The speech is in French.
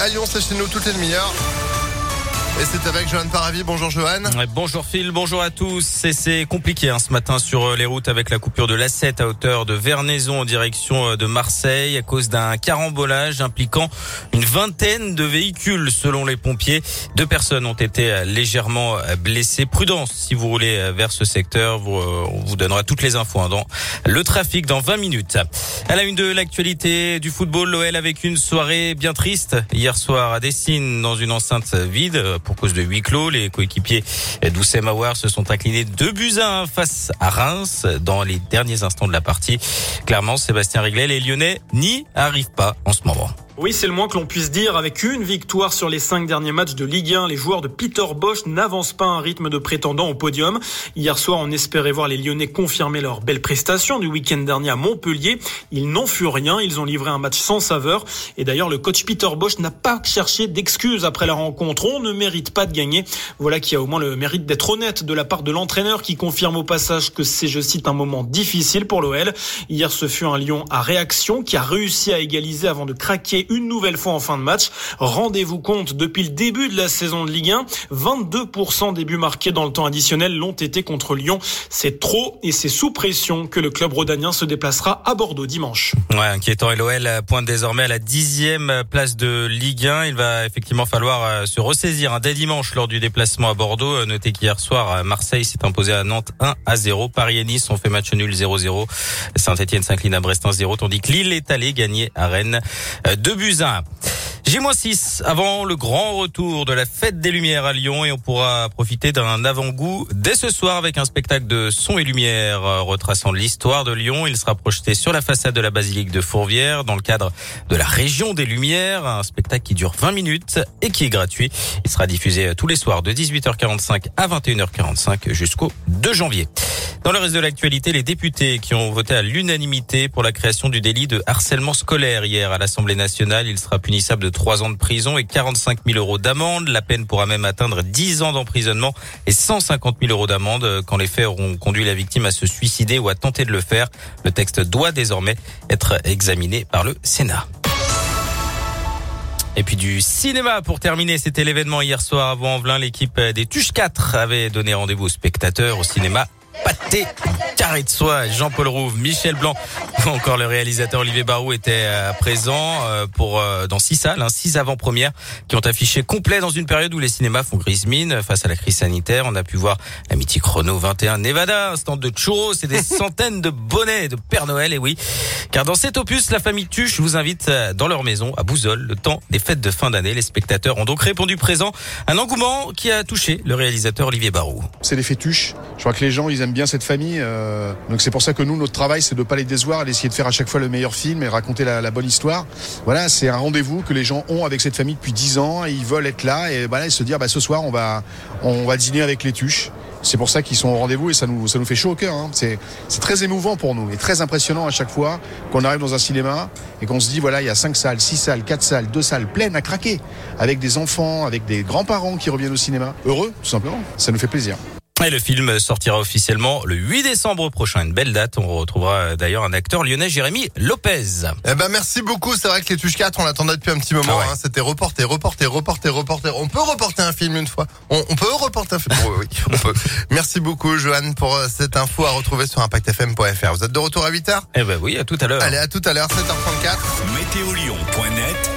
à Lyon, c'est chez nous toutes les demi-heures. Et c'est avec Johan Paravi. Bonjour Johan. Bonjour Phil, bonjour à tous. C'est compliqué hein, ce matin sur euh, les routes avec la coupure de l'A7 à hauteur de Vernaison en direction euh, de Marseille à cause d'un carambolage impliquant une vingtaine de véhicules selon les pompiers. Deux personnes ont été euh, légèrement blessées. Prudence si vous roulez vers ce secteur. on vous donnera toutes les infos hein, dans le trafic dans 20 minutes. À la une de l'actualité du football, l'OL avec une soirée bien triste hier soir à Dessine dans une enceinte vide pour cause de huis clos. Les coéquipiers d'Oussem se sont inclinés deux buts à 1 face à Reims dans les derniers instants de la partie. Clairement, Sébastien Riglet, les Lyonnais n'y arrivent pas en ce moment. Oui, c'est le moins que l'on puisse dire. Avec une victoire sur les cinq derniers matchs de Ligue 1, les joueurs de Peter Bosch n'avancent pas un rythme de prétendant au podium. Hier soir, on espérait voir les Lyonnais confirmer leur belle prestation du week-end dernier à Montpellier. Ils n'ont fut rien. Ils ont livré un match sans saveur. Et d'ailleurs, le coach Peter Bosch n'a pas cherché d'excuses après la rencontre. On ne mérite pas de gagner. Voilà qui a au moins le mérite d'être honnête de la part de l'entraîneur qui confirme au passage que c'est, je cite, un moment difficile pour l'OL. Hier, ce fut un Lyon à réaction qui a réussi à égaliser avant de craquer une nouvelle fois en fin de match. Rendez-vous compte, depuis le début de la saison de Ligue 1, 22% des buts marqués dans le temps additionnel l'ont été contre Lyon. C'est trop et c'est sous pression que le club rhodanien se déplacera à Bordeaux dimanche. Ouais, inquiétant. LOL pointe désormais à la dixième place de Ligue 1. Il va effectivement falloir euh, se ressaisir hein, dès dimanche lors du déplacement à Bordeaux. Euh, notez qu'hier soir, Marseille s'est imposé à Nantes 1 à 0. Paris et Nice ont fait match nul 0-0. Saint-Etienne s'incline à Brest 1-0, tandis que Lille est allé gagner à Rennes 2 euh, buts 1. J-6 avant le grand retour de la fête des Lumières à Lyon et on pourra profiter d'un avant-goût dès ce soir avec un spectacle de son et lumière euh, retraçant l'histoire de Lyon. Il sera projeté sur la façade de la basilique de Fourvière dans le cadre de la région des Lumières. Un spectacle qui dure 20 minutes et qui est gratuit. Il sera diffusé tous les soirs de 18h45 à 21h45 jusqu'au 2 janvier. Dans le reste de l'actualité, les députés qui ont voté à l'unanimité pour la création du délit de harcèlement scolaire hier à l'Assemblée nationale, il sera punissable de 3 ans de prison et 45 000 euros d'amende. La peine pourra même atteindre 10 ans d'emprisonnement et 150 000 euros d'amende quand les faits auront conduit la victime à se suicider ou à tenter de le faire. Le texte doit désormais être examiné par le Sénat. Et puis du cinéma pour terminer, c'était l'événement hier soir à Vaux-en-Velin. L'équipe des Tuches 4 avait donné rendez-vous aux spectateurs au cinéma pâté carré de soie. Jean-Paul Rouve, Michel Blanc, encore le réalisateur Olivier Barou était euh, présent euh, pour euh, dans six salles, hein, six avant-premières qui ont affiché complet dans une période où les cinémas font grise mine face à la crise sanitaire. On a pu voir la mythique Renault 21 Nevada, un stand de churros et des centaines de bonnets de Père Noël. Et oui, car dans cet opus, la famille Tuche vous invite dans leur maison à Bouzol le temps des fêtes de fin d'année. Les spectateurs ont donc répondu présent. Un engouement qui a touché le réalisateur Olivier Barou. C'est les Tuche. Je crois que les gens, ils aiment bien cette famille. Euh, donc c'est pour ça que nous, notre travail, c'est de pas les décevoir, d'essayer de faire à chaque fois le meilleur film et raconter la, bonne histoire. Voilà, c'est un rendez-vous que les gens ont avec cette famille depuis dix ans. ils veulent être là et voilà, se dire, bah, ce soir, on va, on va dîner avec les tuches. C'est pour ça qu'ils sont au rendez-vous et ça nous, ça nous fait chaud au cœur. Hein. C'est, c'est très émouvant pour nous et très impressionnant à chaque fois qu'on arrive dans un cinéma et qu'on se dit voilà, il y a cinq salles, six salles, quatre salles, deux salles pleines à craquer, avec des enfants, avec des grands-parents qui reviennent au cinéma. Heureux, tout simplement. Ça nous fait plaisir. Et le film sortira officiellement le 8 décembre prochain. Une belle date. On retrouvera d'ailleurs un acteur lyonnais, Jérémy Lopez. Eh ben, merci beaucoup. C'est vrai que les touches 4, on l'attendait depuis un petit moment. Ah hein. C'était reporté, reporté, reporté, reporté. On peut reporter un film une fois. On, peut reporter un film. oui, on peut. Merci beaucoup, Johan, pour euh, cette info à retrouver sur impactfm.fr. Vous êtes de retour à 8h? Eh ben oui, à tout à l'heure. Allez, à tout à l'heure, 7h34. Météolion.net